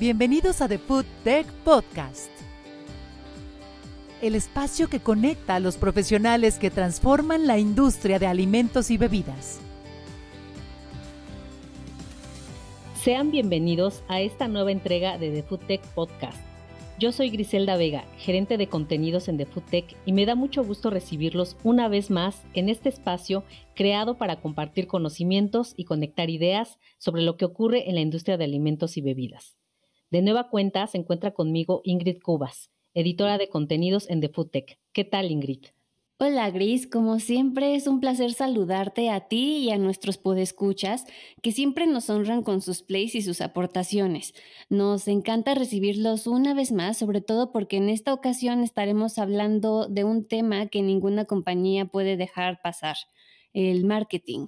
Bienvenidos a The Food Tech Podcast, el espacio que conecta a los profesionales que transforman la industria de alimentos y bebidas. Sean bienvenidos a esta nueva entrega de The Food Tech Podcast. Yo soy Griselda Vega, gerente de contenidos en The Food Tech, y me da mucho gusto recibirlos una vez más en este espacio creado para compartir conocimientos y conectar ideas sobre lo que ocurre en la industria de alimentos y bebidas. De nueva cuenta se encuentra conmigo Ingrid Cubas, editora de contenidos en The Food Tech. ¿Qué tal, Ingrid? Hola Gris, como siempre es un placer saludarte a ti y a nuestros podescuchas que siempre nos honran con sus plays y sus aportaciones. Nos encanta recibirlos una vez más, sobre todo porque en esta ocasión estaremos hablando de un tema que ninguna compañía puede dejar pasar, el marketing.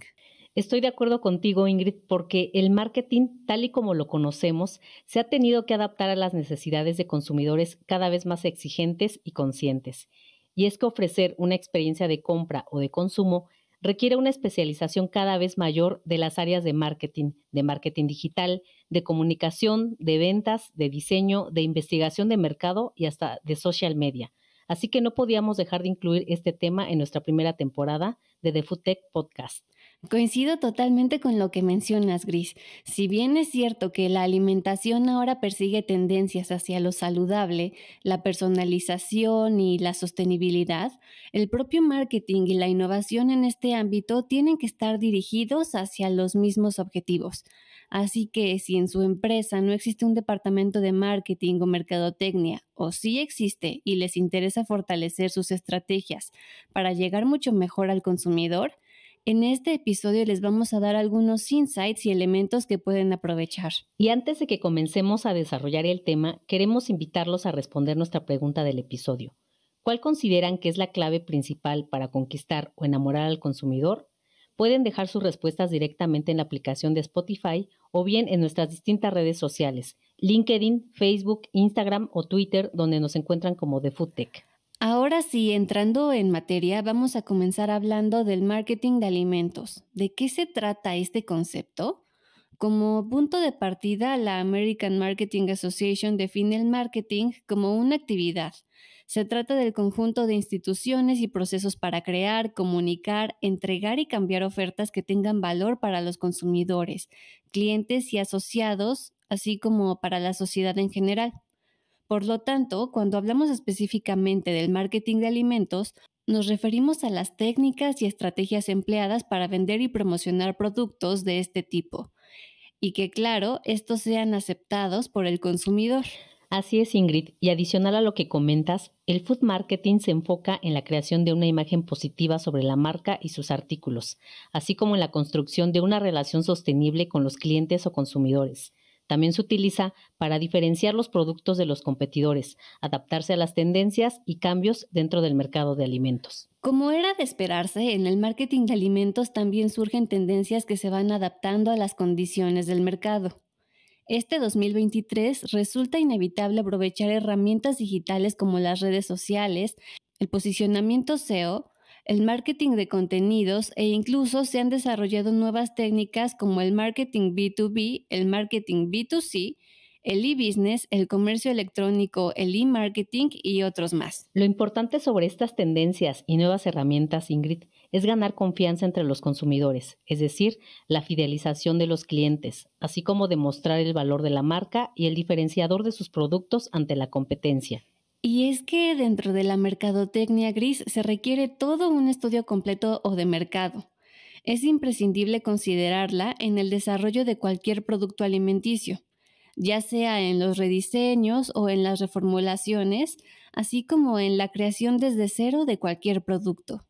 Estoy de acuerdo contigo, Ingrid, porque el marketing, tal y como lo conocemos, se ha tenido que adaptar a las necesidades de consumidores cada vez más exigentes y conscientes y es que ofrecer una experiencia de compra o de consumo requiere una especialización cada vez mayor de las áreas de marketing, de marketing digital, de comunicación, de ventas, de diseño, de investigación de mercado y hasta de social media. Así que no podíamos dejar de incluir este tema en nuestra primera temporada de The Food Tech Podcast. Coincido totalmente con lo que mencionas, Gris. Si bien es cierto que la alimentación ahora persigue tendencias hacia lo saludable, la personalización y la sostenibilidad, el propio marketing y la innovación en este ámbito tienen que estar dirigidos hacia los mismos objetivos. Así que si en su empresa no existe un departamento de marketing o mercadotecnia, o sí existe y les interesa fortalecer sus estrategias para llegar mucho mejor al consumidor, en este episodio les vamos a dar algunos insights y elementos que pueden aprovechar. Y antes de que comencemos a desarrollar el tema, queremos invitarlos a responder nuestra pregunta del episodio. ¿Cuál consideran que es la clave principal para conquistar o enamorar al consumidor? Pueden dejar sus respuestas directamente en la aplicación de Spotify o bien en nuestras distintas redes sociales, LinkedIn, Facebook, Instagram o Twitter, donde nos encuentran como The Food Tech. Ahora sí, entrando en materia, vamos a comenzar hablando del marketing de alimentos. ¿De qué se trata este concepto? Como punto de partida, la American Marketing Association define el marketing como una actividad. Se trata del conjunto de instituciones y procesos para crear, comunicar, entregar y cambiar ofertas que tengan valor para los consumidores, clientes y asociados, así como para la sociedad en general. Por lo tanto, cuando hablamos específicamente del marketing de alimentos, nos referimos a las técnicas y estrategias empleadas para vender y promocionar productos de este tipo, y que claro, estos sean aceptados por el consumidor. Así es, Ingrid, y adicional a lo que comentas, el food marketing se enfoca en la creación de una imagen positiva sobre la marca y sus artículos, así como en la construcción de una relación sostenible con los clientes o consumidores. También se utiliza para diferenciar los productos de los competidores, adaptarse a las tendencias y cambios dentro del mercado de alimentos. Como era de esperarse, en el marketing de alimentos también surgen tendencias que se van adaptando a las condiciones del mercado. Este 2023 resulta inevitable aprovechar herramientas digitales como las redes sociales, el posicionamiento SEO, el marketing de contenidos e incluso se han desarrollado nuevas técnicas como el marketing B2B, el marketing B2C, el e-business, el comercio electrónico, el e-marketing y otros más. Lo importante sobre estas tendencias y nuevas herramientas, Ingrid, es ganar confianza entre los consumidores, es decir, la fidelización de los clientes, así como demostrar el valor de la marca y el diferenciador de sus productos ante la competencia. Y es que dentro de la mercadotecnia gris se requiere todo un estudio completo o de mercado. Es imprescindible considerarla en el desarrollo de cualquier producto alimenticio, ya sea en los rediseños o en las reformulaciones, así como en la creación desde cero de cualquier producto.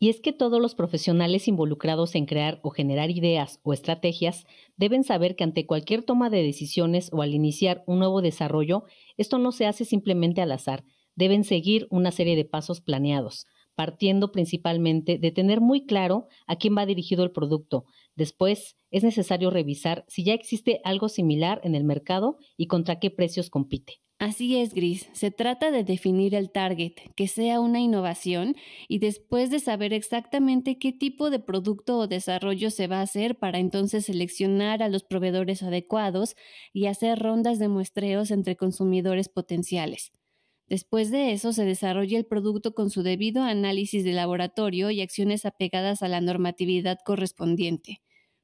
Y es que todos los profesionales involucrados en crear o generar ideas o estrategias deben saber que ante cualquier toma de decisiones o al iniciar un nuevo desarrollo, esto no se hace simplemente al azar, deben seguir una serie de pasos planeados, partiendo principalmente de tener muy claro a quién va dirigido el producto. Después, es necesario revisar si ya existe algo similar en el mercado y contra qué precios compite. Así es, Gris. Se trata de definir el target, que sea una innovación, y después de saber exactamente qué tipo de producto o desarrollo se va a hacer para entonces seleccionar a los proveedores adecuados y hacer rondas de muestreos entre consumidores potenciales. Después de eso se desarrolla el producto con su debido análisis de laboratorio y acciones apegadas a la normatividad correspondiente,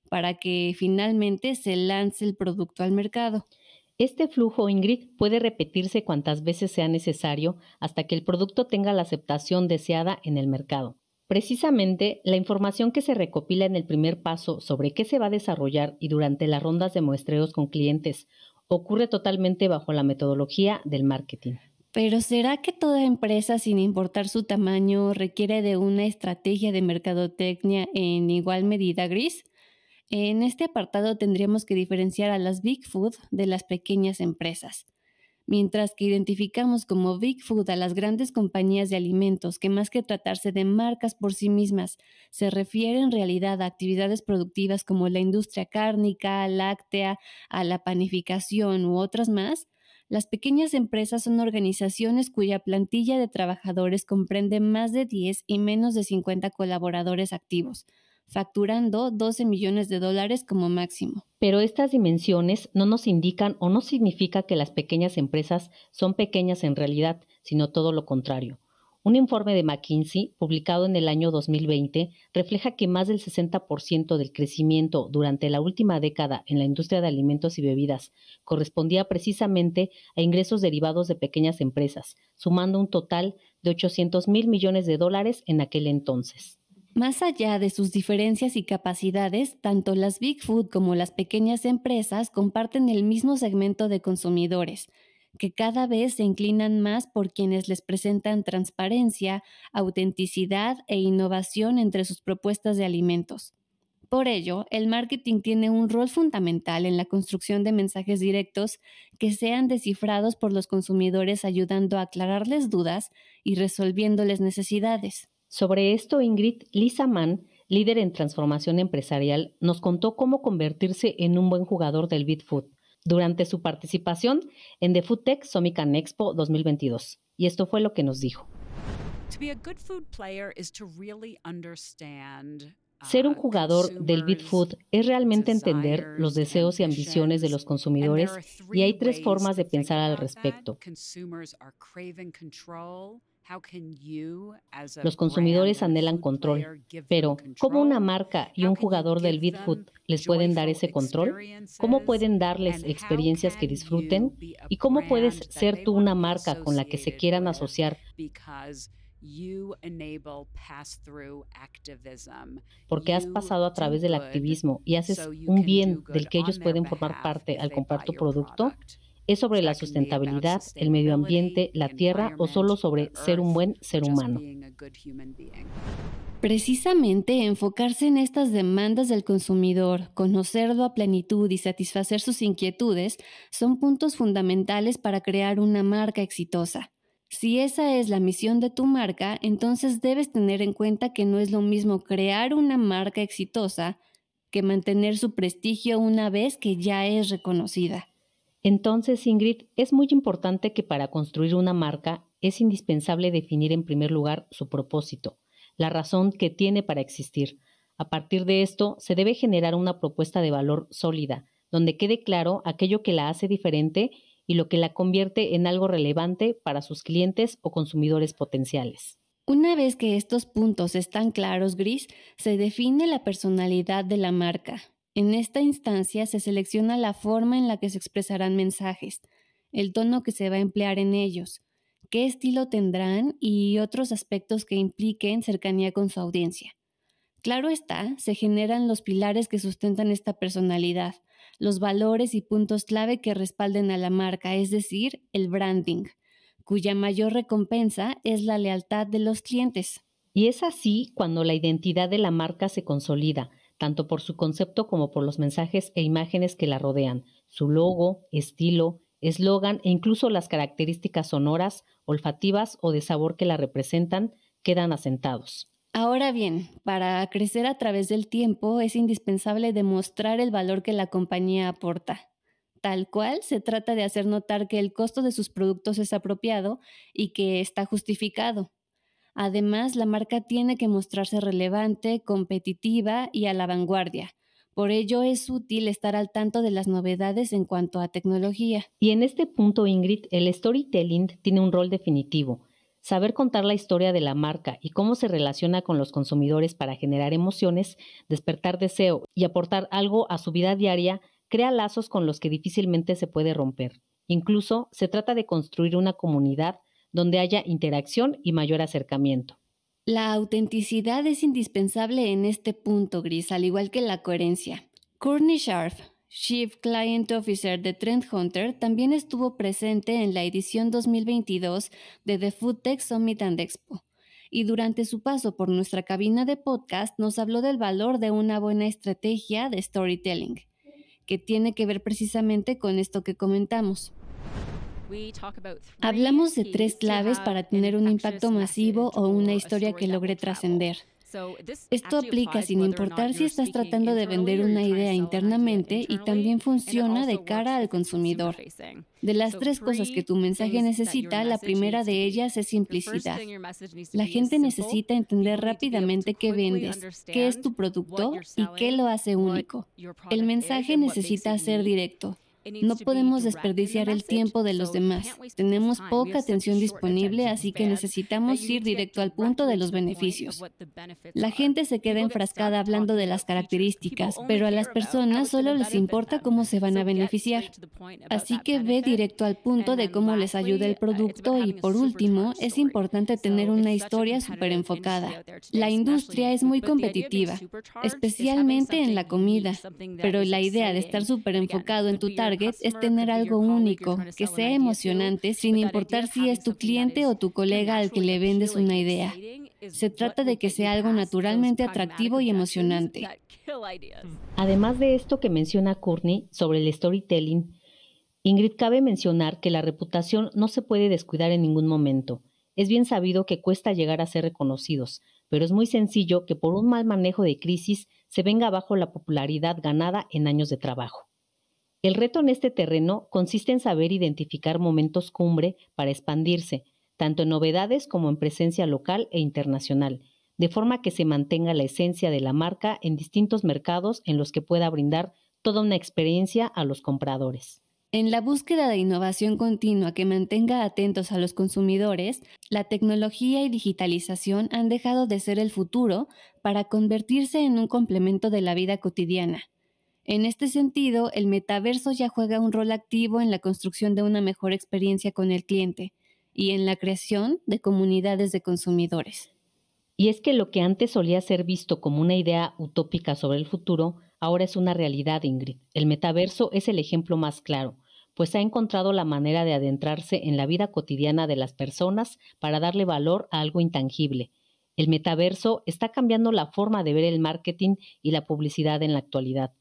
para que finalmente se lance el producto al mercado. Este flujo, Ingrid, puede repetirse cuantas veces sea necesario hasta que el producto tenga la aceptación deseada en el mercado. Precisamente, la información que se recopila en el primer paso sobre qué se va a desarrollar y durante las rondas de muestreos con clientes ocurre totalmente bajo la metodología del marketing. Pero ¿será que toda empresa, sin importar su tamaño, requiere de una estrategia de mercadotecnia en igual medida gris? En este apartado tendríamos que diferenciar a las Big Food de las pequeñas empresas. Mientras que identificamos como Big Food a las grandes compañías de alimentos que más que tratarse de marcas por sí mismas, se refiere en realidad a actividades productivas como la industria cárnica, láctea, a la panificación u otras más, las pequeñas empresas son organizaciones cuya plantilla de trabajadores comprende más de 10 y menos de 50 colaboradores activos, facturando 12 millones de dólares como máximo. Pero estas dimensiones no nos indican o no significa que las pequeñas empresas son pequeñas en realidad, sino todo lo contrario. Un informe de McKinsey, publicado en el año 2020, refleja que más del 60% del crecimiento durante la última década en la industria de alimentos y bebidas correspondía precisamente a ingresos derivados de pequeñas empresas, sumando un total de 800 mil millones de dólares en aquel entonces. Más allá de sus diferencias y capacidades, tanto las Big Food como las pequeñas empresas comparten el mismo segmento de consumidores, que cada vez se inclinan más por quienes les presentan transparencia, autenticidad e innovación entre sus propuestas de alimentos. Por ello, el marketing tiene un rol fundamental en la construcción de mensajes directos que sean descifrados por los consumidores ayudando a aclararles dudas y resolviéndoles necesidades. Sobre esto, Ingrid Lisa Mann, líder en transformación empresarial, nos contó cómo convertirse en un buen jugador del Bitfood durante su participación en The Food Tech Summit Expo 2022. Y esto fue lo que nos dijo. Ser un uh, jugador del Bitfood es realmente entender los deseos y ambiciones de los consumidores y hay tres formas de pensar al respecto. Los consumidores anhelan control, pero ¿cómo una marca y un jugador del Bitfood les pueden dar ese control? ¿Cómo pueden darles experiencias que disfruten? ¿Y cómo puedes ser tú una marca con la que se quieran asociar? Porque has pasado a través del activismo y haces un bien del que ellos pueden formar parte al comprar tu producto ¿Es sobre la sustentabilidad, el medio ambiente, la tierra o solo sobre ser un buen ser humano? Precisamente enfocarse en estas demandas del consumidor, conocerlo a plenitud y satisfacer sus inquietudes son puntos fundamentales para crear una marca exitosa. Si esa es la misión de tu marca, entonces debes tener en cuenta que no es lo mismo crear una marca exitosa que mantener su prestigio una vez que ya es reconocida. Entonces, Ingrid, es muy importante que para construir una marca es indispensable definir en primer lugar su propósito, la razón que tiene para existir. A partir de esto, se debe generar una propuesta de valor sólida, donde quede claro aquello que la hace diferente y lo que la convierte en algo relevante para sus clientes o consumidores potenciales. Una vez que estos puntos están claros, Gris, se define la personalidad de la marca, en esta instancia se selecciona la forma en la que se expresarán mensajes, el tono que se va a emplear en ellos, qué estilo tendrán y otros aspectos que impliquen cercanía con su audiencia. Claro está, se generan los pilares que sustentan esta personalidad, los valores y puntos clave que respalden a la marca, es decir, el branding, cuya mayor recompensa es la lealtad de los clientes. Y es así cuando la identidad de la marca se consolida, tanto por su concepto como por los mensajes e imágenes que la rodean, su logo, estilo, eslogan e incluso las características sonoras, olfativas o de sabor que la representan quedan asentados. Ahora bien, para crecer a través del tiempo es indispensable demostrar el valor que la compañía aporta. tal cual se trata de hacer notar que el costo de sus productos es apropiado y que está justificado. Además, la marca tiene que mostrarse relevante, competitiva y a la vanguardia. Por ello es útil estar al tanto de las novedades en cuanto a tecnología. Y en este punto, Ingrid, el storytelling tiene un rol definitivo. Saber contar la historia de la marca y cómo se relaciona con los consumidores para generar emociones, despertar deseo y aportar algo a su vida diaria crea lazos con los que difícilmente se puede romper. Incluso se trata de construir una comunidad donde haya interacción y mayor acercamiento. La autenticidad es indispensable en este punto gris, al igual que la coherencia. Courtney Sharp, Chief Client Officer de Trend Hunter, también estuvo presente en la edición 2022 de The Food Tech Summit and Expo. Y durante su paso por nuestra cabina de podcast nos habló del valor de una buena estrategia de storytelling, que tiene que ver precisamente con esto que comentamos. Hablamos de tres claves para tener un impacto masivo o una historia que logre trascender. Esto aplica sin importar si estás tratando de vender una idea internamente y también funciona de cara al consumidor. De las tres cosas que tu mensaje necesita, la primera de ellas es simplicidad. La gente necesita entender rápidamente qué vendes, qué es tu producto y qué lo hace único. El mensaje necesita ser directo. No podemos desperdiciar el tiempo de los demás. Tenemos poca atención disponible, así que necesitamos ir directo al punto de los beneficios. La gente se queda enfrascada hablando de las características, pero a las personas solo les importa cómo se van a beneficiar. Así que ve directo al punto de cómo les ayuda el producto y por último, es importante tener una historia súper enfocada. La industria es muy competitiva, especialmente en la comida, pero la idea de estar súper enfocado en tu target es tener algo único, que sea emocionante, sin importar si es tu cliente o tu colega al que le vendes una idea. Se trata de que sea algo naturalmente atractivo y emocionante. Además de esto que menciona Courtney sobre el storytelling, Ingrid cabe mencionar que la reputación no se puede descuidar en ningún momento. Es bien sabido que cuesta llegar a ser reconocidos, pero es muy sencillo que por un mal manejo de crisis se venga abajo la popularidad ganada en años de trabajo. El reto en este terreno consiste en saber identificar momentos cumbre para expandirse, tanto en novedades como en presencia local e internacional, de forma que se mantenga la esencia de la marca en distintos mercados en los que pueda brindar toda una experiencia a los compradores. En la búsqueda de innovación continua que mantenga atentos a los consumidores, la tecnología y digitalización han dejado de ser el futuro para convertirse en un complemento de la vida cotidiana. En este sentido, el metaverso ya juega un rol activo en la construcción de una mejor experiencia con el cliente y en la creación de comunidades de consumidores. Y es que lo que antes solía ser visto como una idea utópica sobre el futuro, ahora es una realidad, Ingrid. El metaverso es el ejemplo más claro, pues ha encontrado la manera de adentrarse en la vida cotidiana de las personas para darle valor a algo intangible. El metaverso está cambiando la forma de ver el marketing y la publicidad en la actualidad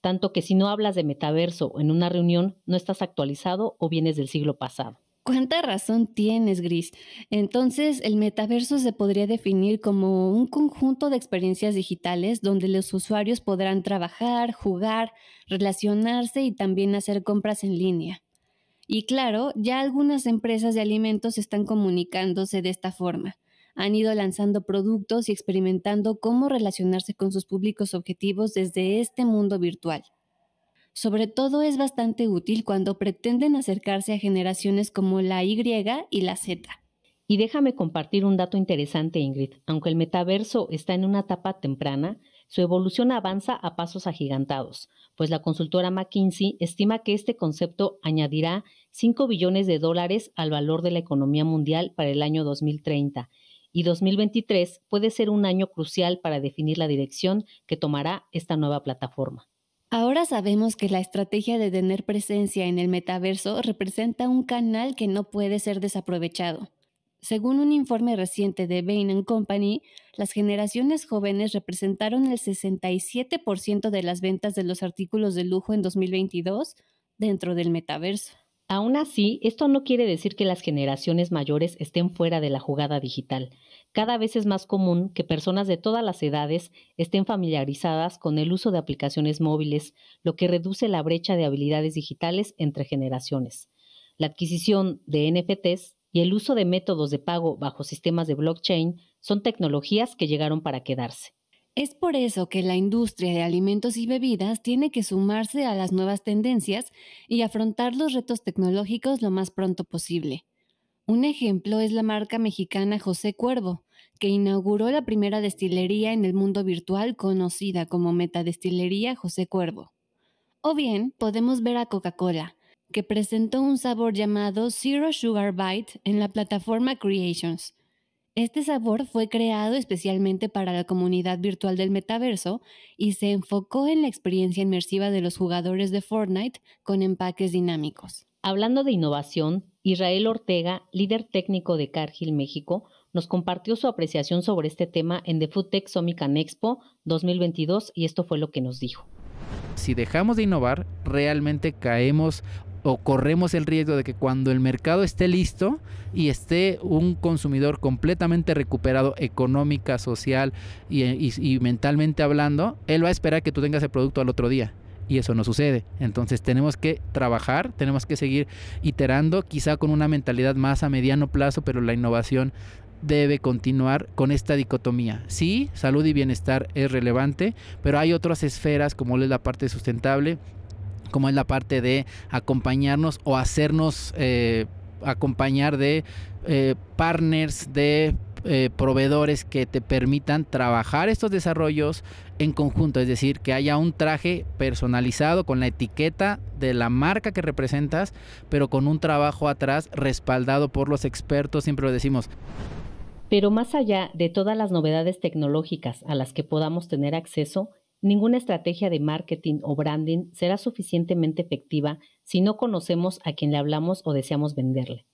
tanto que si no hablas de metaverso en una reunión, no estás actualizado o vienes del siglo pasado. ¿Cuánta razón tienes, Gris? Entonces, el metaverso se podría definir como un conjunto de experiencias digitales donde los usuarios podrán trabajar, jugar, relacionarse y también hacer compras en línea. Y claro, ya algunas empresas de alimentos están comunicándose de esta forma han ido lanzando productos y experimentando cómo relacionarse con sus públicos objetivos desde este mundo virtual. Sobre todo es bastante útil cuando pretenden acercarse a generaciones como la Y y la Z. Y déjame compartir un dato interesante, Ingrid. Aunque el metaverso está en una etapa temprana, su evolución avanza a pasos agigantados, pues la consultora McKinsey estima que este concepto añadirá 5 billones de dólares al valor de la economía mundial para el año 2030 y 2023 puede ser un año crucial para definir la dirección que tomará esta nueva plataforma. Ahora sabemos que la estrategia de tener presencia en el metaverso representa un canal que no puede ser desaprovechado. Según un informe reciente de Bain Company, las generaciones jóvenes representaron el 67% de las ventas de los artículos de lujo en 2022 dentro del metaverso. Aún así, esto no quiere decir que las generaciones mayores estén fuera de la jugada digital. Cada vez es más común que personas de todas las edades estén familiarizadas con el uso de aplicaciones móviles, lo que reduce la brecha de habilidades digitales entre generaciones. La adquisición de NFTs y el uso de métodos de pago bajo sistemas de blockchain son tecnologías que llegaron para quedarse. Es por eso que la industria de alimentos y bebidas tiene que sumarse a las nuevas tendencias y afrontar los retos tecnológicos lo más pronto posible. Un ejemplo es la marca mexicana José Cuervo, que inauguró la primera destilería en el mundo virtual conocida como Metadestilería José Cuervo. O bien podemos ver a Coca-Cola, que presentó un sabor llamado Zero Sugar Bite en la plataforma Creations, este sabor fue creado especialmente para la comunidad virtual del metaverso y se enfocó en la experiencia inmersiva de los jugadores de Fortnite con empaques dinámicos. Hablando de innovación, Israel Ortega, líder técnico de Cargill México, nos compartió su apreciación sobre este tema en The Food Tech Summit Expo 2022 y esto fue lo que nos dijo. Si dejamos de innovar, realmente caemos o corremos el riesgo de que cuando el mercado esté listo y esté un consumidor completamente recuperado económica, social y, mentalmente hablando, él va a esperar que tú tengas el producto al otro día y eso no sucede. Entonces tenemos que trabajar, tenemos que seguir iterando, quizá con una mentalidad más a mediano plazo, pero la innovación debe continuar con esta dicotomía. Sí, salud y bienestar es relevante, pero hay otras esferas como es la parte sustentable como es la parte de acompañarnos o hacernos eh, acompañar de eh, partners, de eh, proveedores que te permitan trabajar estos desarrollos en conjunto, es decir, que haya un traje personalizado con la etiqueta de la marca que representas, pero con un trabajo atrás respaldado por los expertos, siempre lo decimos. Pero más allá de todas las novedades tecnológicas a las que podamos tener acceso, Ninguna estrategia de marketing o branding será suficientemente efectiva si no conocemos a quien le hablamos o deseamos venderle.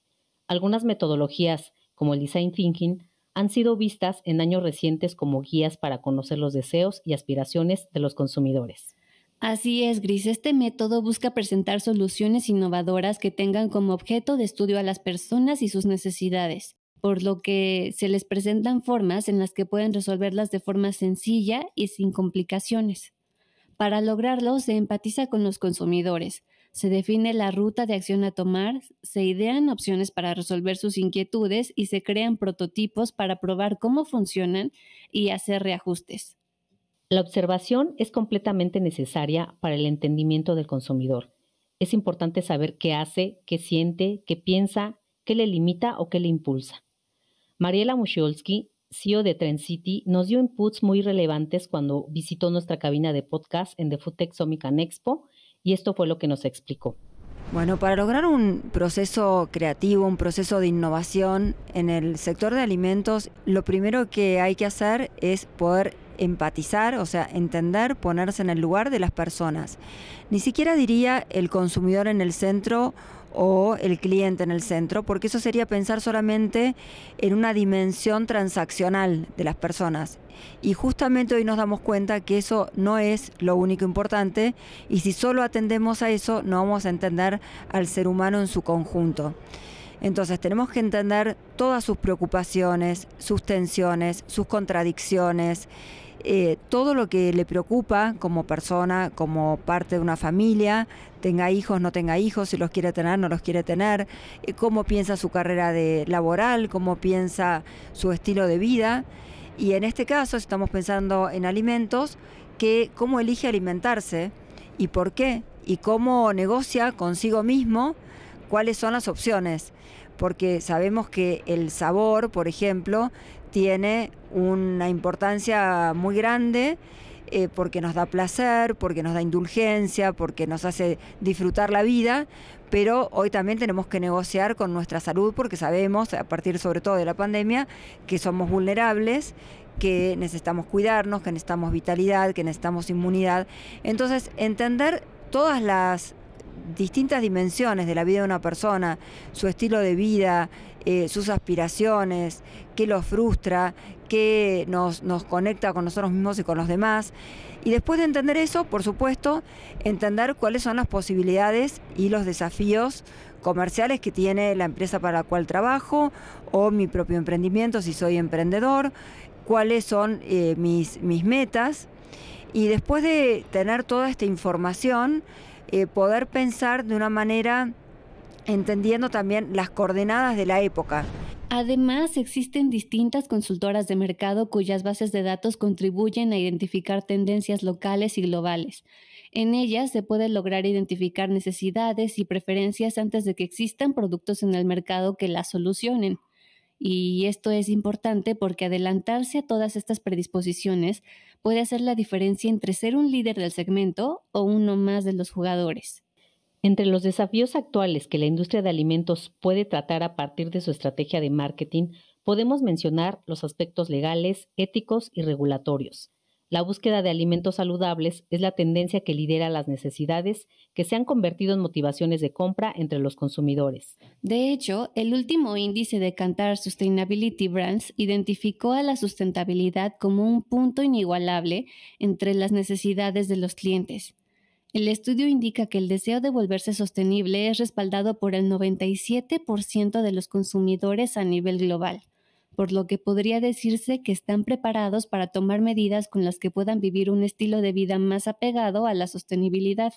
Algunas metodologías, como el design thinking, han sido vistas en años recientes como guías para conocer los deseos y aspiraciones de los consumidores. Así es, Gris. Este método busca presentar soluciones innovadoras que tengan como objeto de estudio a las personas y sus necesidades por lo que se les presentan formas en las que pueden resolverlas de forma sencilla y sin complicaciones. Para lograrlo, se empatiza con los consumidores, se define la ruta de acción a tomar, se idean opciones para resolver sus inquietudes y se crean prototipos para probar cómo funcionan y hacer reajustes. La observación es completamente necesaria para el entendimiento del consumidor. Es importante saber qué hace, qué siente, qué piensa, qué le limita o qué le impulsa. Mariela Mushiolski, CEO de Trend City, nos dio inputs muy relevantes cuando visitó nuestra cabina de podcast en The Food Tech Expo y esto fue lo que nos explicó. Bueno, para lograr un proceso creativo, un proceso de innovación en el sector de alimentos, lo primero que hay que hacer es poder empatizar, o sea, entender, ponerse en el lugar de las personas. Ni siquiera diría el consumidor en el centro o el cliente en el centro, porque eso sería pensar solamente en una dimensión transaccional de las personas. Y justamente hoy nos damos cuenta que eso no es lo único importante y si solo atendemos a eso no vamos a entender al ser humano en su conjunto. Entonces tenemos que entender todas sus preocupaciones, sus tensiones, sus contradicciones, eh, todo lo que le preocupa como persona, como parte de una familia, tenga hijos, no tenga hijos, si los quiere tener, no los quiere tener, eh, cómo piensa su carrera de laboral, cómo piensa su estilo de vida. Y en este caso estamos pensando en alimentos, que cómo elige alimentarse y por qué, y cómo negocia consigo mismo cuáles son las opciones. Porque sabemos que el sabor, por ejemplo, tiene una importancia muy grande eh, porque nos da placer, porque nos da indulgencia, porque nos hace disfrutar la vida, pero hoy también tenemos que negociar con nuestra salud porque sabemos, a partir sobre todo de la pandemia, que somos vulnerables que necesitamos cuidarnos, que necesitamos vitalidad, que necesitamos inmunidad. Entonces, entender todas las distintas dimensiones de la vida de una persona, su estilo de vida, eh, sus aspiraciones, qué lo frustra, qué nos, nos conecta con nosotros mismos y con los demás. Y después de entender eso, por supuesto, entender cuáles son las posibilidades y los desafíos comerciales que tiene la empresa para la cual trabajo o mi propio emprendimiento si soy emprendedor, cuáles son eh, mis, mis metas. Y después de tener toda esta información, eh, poder pensar de una manera entendiendo también las coordenadas de la época. Además, existen distintas consultoras de mercado cuyas bases de datos contribuyen a identificar tendencias locales y globales. En ellas se puede lograr identificar necesidades y preferencias antes de que existan productos en el mercado que las solucionen. Y esto es importante porque adelantarse a todas estas predisposiciones puede hacer la diferencia entre ser un líder del segmento o uno más de los jugadores. Entre los desafíos actuales que la industria de alimentos puede tratar a partir de su estrategia de marketing, podemos mencionar los aspectos legales, éticos y regulatorios. La búsqueda de alimentos saludables es la tendencia que lidera las necesidades que se han convertido en motivaciones de compra entre los consumidores. De hecho, el último índice de Cantar Sustainability Brands identificó a la sustentabilidad como un punto inigualable entre las necesidades de los clientes. El estudio indica que el deseo de volverse sostenible es respaldado por el 97% de los consumidores a nivel global, por lo que podría decirse que están preparados para tomar medidas con las que puedan vivir un estilo de vida más apegado a la sostenibilidad.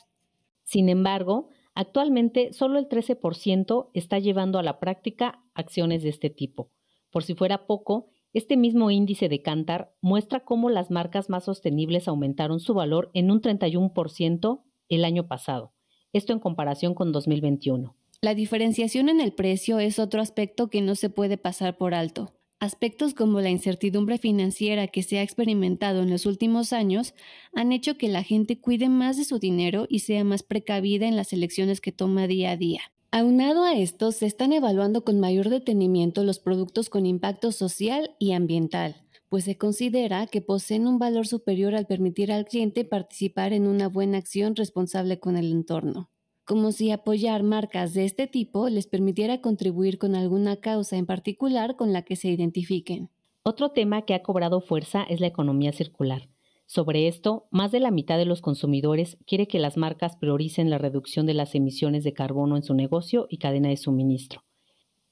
Sin embargo, actualmente solo el 13% está llevando a la práctica acciones de este tipo. Por si fuera poco, este mismo índice de Cantar muestra cómo las marcas más sostenibles aumentaron su valor en un 31% el año pasado, esto en comparación con 2021. La diferenciación en el precio es otro aspecto que no se puede pasar por alto. Aspectos como la incertidumbre financiera que se ha experimentado en los últimos años han hecho que la gente cuide más de su dinero y sea más precavida en las elecciones que toma día a día. Aunado a esto, se están evaluando con mayor detenimiento los productos con impacto social y ambiental, pues se considera que poseen un valor superior al permitir al cliente participar en una buena acción responsable con el entorno, como si apoyar marcas de este tipo les permitiera contribuir con alguna causa en particular con la que se identifiquen. Otro tema que ha cobrado fuerza es la economía circular. Sobre esto, más de la mitad de los consumidores quiere que las marcas prioricen la reducción de las emisiones de carbono en su negocio y cadena de suministro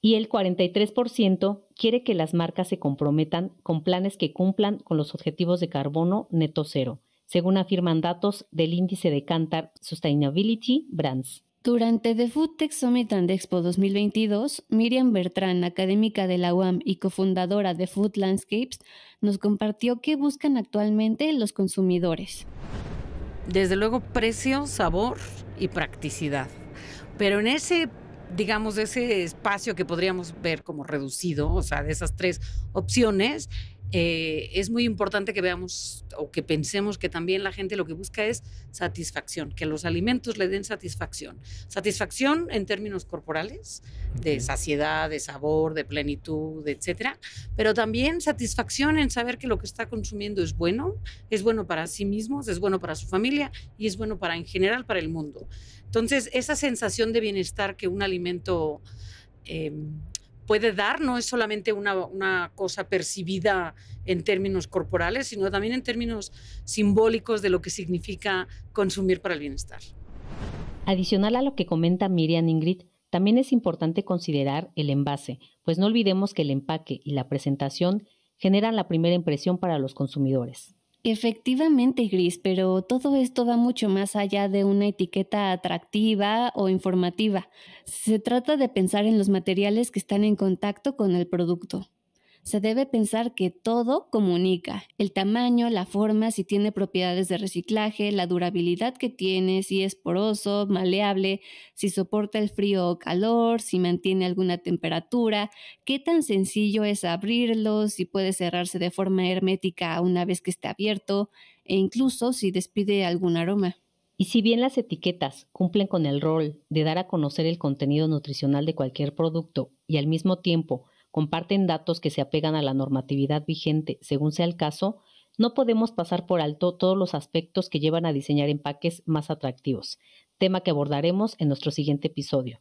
y el 43% quiere que las marcas se comprometan con planes que cumplan con los objetivos de carbono neto cero, según afirman datos del índice de Cantar Sustainability Brands. Durante The Food Tech Summit and Expo 2022, Miriam Bertrán, académica de la UAM y cofundadora de Food Landscapes, nos compartió qué buscan actualmente los consumidores. Desde luego precio, sabor y practicidad. Pero en ese digamos, ese espacio que podríamos ver como reducido, o sea, de esas tres opciones, eh, es muy importante que veamos o que pensemos que también la gente lo que busca es satisfacción, que los alimentos le den satisfacción. Satisfacción en términos corporales, de saciedad, de sabor, de plenitud, etcétera, pero también satisfacción en saber que lo que está consumiendo es bueno, es bueno para sí mismos, es bueno para su familia y es bueno para en general para el mundo. Entonces, esa sensación de bienestar que un alimento em, puede dar no es solamente una, cosa percibida en términos corporales, sino también en términos simbólicos de lo que significa consumir para el bienestar. Adicional a lo que comenta Miriam Ingrid, también es importante considerar el envase, pues no olvidemos que el empaque y la presentación generan la primera impresión para los consumidores. Efectivamente, Gris, pero todo esto va mucho más allá de una etiqueta atractiva o informativa. Se trata de pensar en los materiales que están en contacto con el producto se debe pensar que todo comunica. El tamaño, la forma, si tiene propiedades de reciclaje, la durabilidad que tiene, si es poroso, maleable, si soporta el frío o calor, si mantiene alguna temperatura, qué tan sencillo es abrirlo, si puede cerrarse de forma hermética una vez que esté abierto, e incluso si despide algún aroma. Y si bien las etiquetas cumplen con el rol de dar a conocer el contenido nutricional de cualquier producto y al mismo tiempo comparten datos que se apegan a la normatividad vigente según sea el caso, no podemos pasar por alto todos los aspectos que llevan a diseñar empaques más atractivos, tema que abordaremos en nuestro siguiente episodio.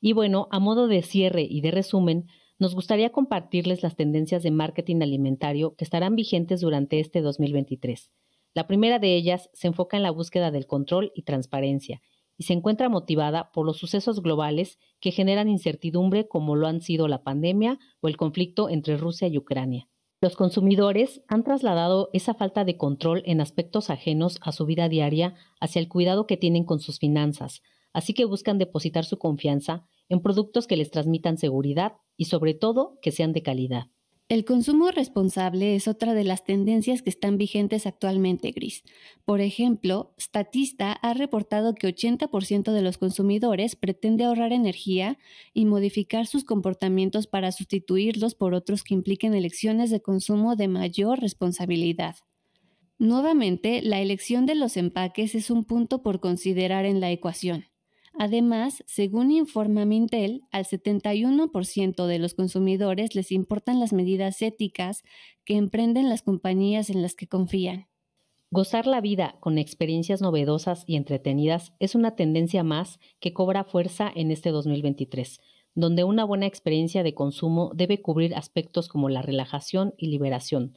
Y bueno, a modo de cierre y de resumen, nos gustaría compartirles las tendencias de marketing alimentario que estarán vigentes durante este 2023. La primera de ellas se enfoca en la búsqueda del control y transparencia y se encuentra motivada por los sucesos globales que generan incertidumbre como lo han sido la pandemia o el conflicto entre Rusia y Ucrania. Los consumidores han trasladado esa falta de control en aspectos ajenos a su vida diaria hacia el cuidado que tienen con sus finanzas, así que buscan depositar su confianza en productos que les transmitan seguridad y sobre todo que sean de calidad. El consumo responsable es otra de las tendencias que están vigentes actualmente, Gris. Por ejemplo, Statista ha reportado que 80% de los consumidores pretende ahorrar energía y modificar sus comportamientos para sustituirlos por otros que impliquen elecciones de consumo de mayor responsabilidad. Nuevamente, la elección de los empaques es un punto por considerar en la ecuación. Además, según informa Mintel, al 71% de los consumidores les importan las medidas éticas que emprenden las compañías en las que confían. Gozar la vida con experiencias novedosas y entretenidas es una tendencia más que cobra fuerza en este 2023, donde una buena experiencia de consumo debe cubrir aspectos como la relajación y liberación.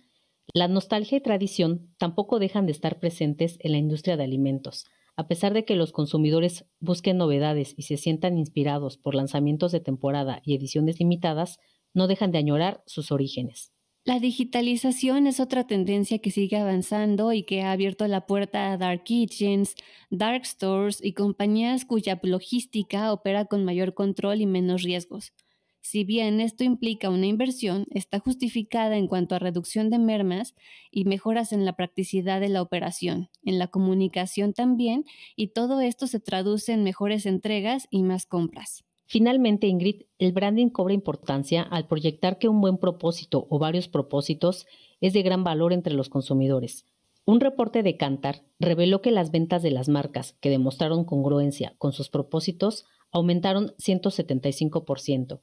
La nostalgia y tradición tampoco dejan de estar presentes en la industria de alimentos, a pesar de que los consumidores busquen novedades y se sientan inspirados por lanzamientos de temporada y ediciones limitadas, no dejan de añorar sus orígenes. La digitalización es otra tendencia que sigue avanzando y que ha abierto la puerta a dark kitchens, dark stores y compañías cuya logística opera con mayor control y menos riesgos. Si bien esto implica una inversión, está justificada en cuanto a reducción de mermas y mejoras en la practicidad de la operación, en la comunicación también, y todo esto se traduce en mejores entregas y más compras. Finalmente, Ingrid, el branding cobra importancia al proyectar que un buen propósito o varios propósitos es de gran valor entre los consumidores. Un reporte de Cantar reveló que las ventas de las marcas que demostraron congruencia con sus propósitos aumentaron 175%,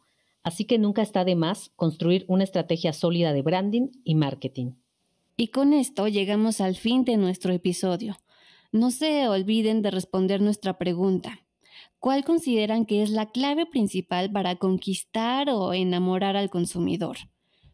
Así que nunca está de más construir una estrategia sólida de branding y marketing. Y con esto llegamos al fin de nuestro episodio. No se olviden de responder nuestra pregunta. ¿Cuál consideran que es la clave principal para conquistar o enamorar al consumidor?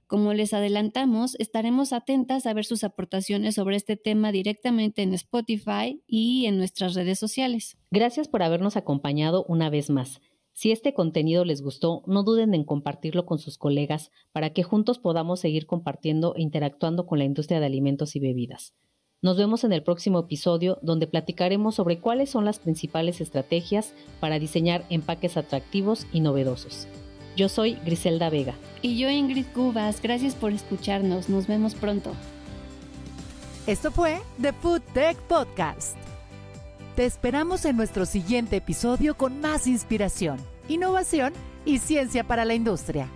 Como les adelantamos, estaremos atentas a ver sus aportaciones sobre este tema directamente en Spotify y en nuestras redes sociales. Gracias por habernos acompañado una vez más. Si este contenido les gustó, no duden en compartirlo con sus colegas para que juntos podamos seguir compartiendo e interactuando con la industria de alimentos y bebidas. Nos vemos en el próximo episodio donde platicaremos sobre cuáles son las principales estrategias para diseñar empaques atractivos y novedosos. Yo soy Griselda Vega. Y yo Ingrid Cubas. Gracias por escucharnos. Nos vemos pronto. Esto fue The Food Tech Podcast. Te esperamos en nuestro siguiente episodio con más inspiración, innovación y ciencia para la industria.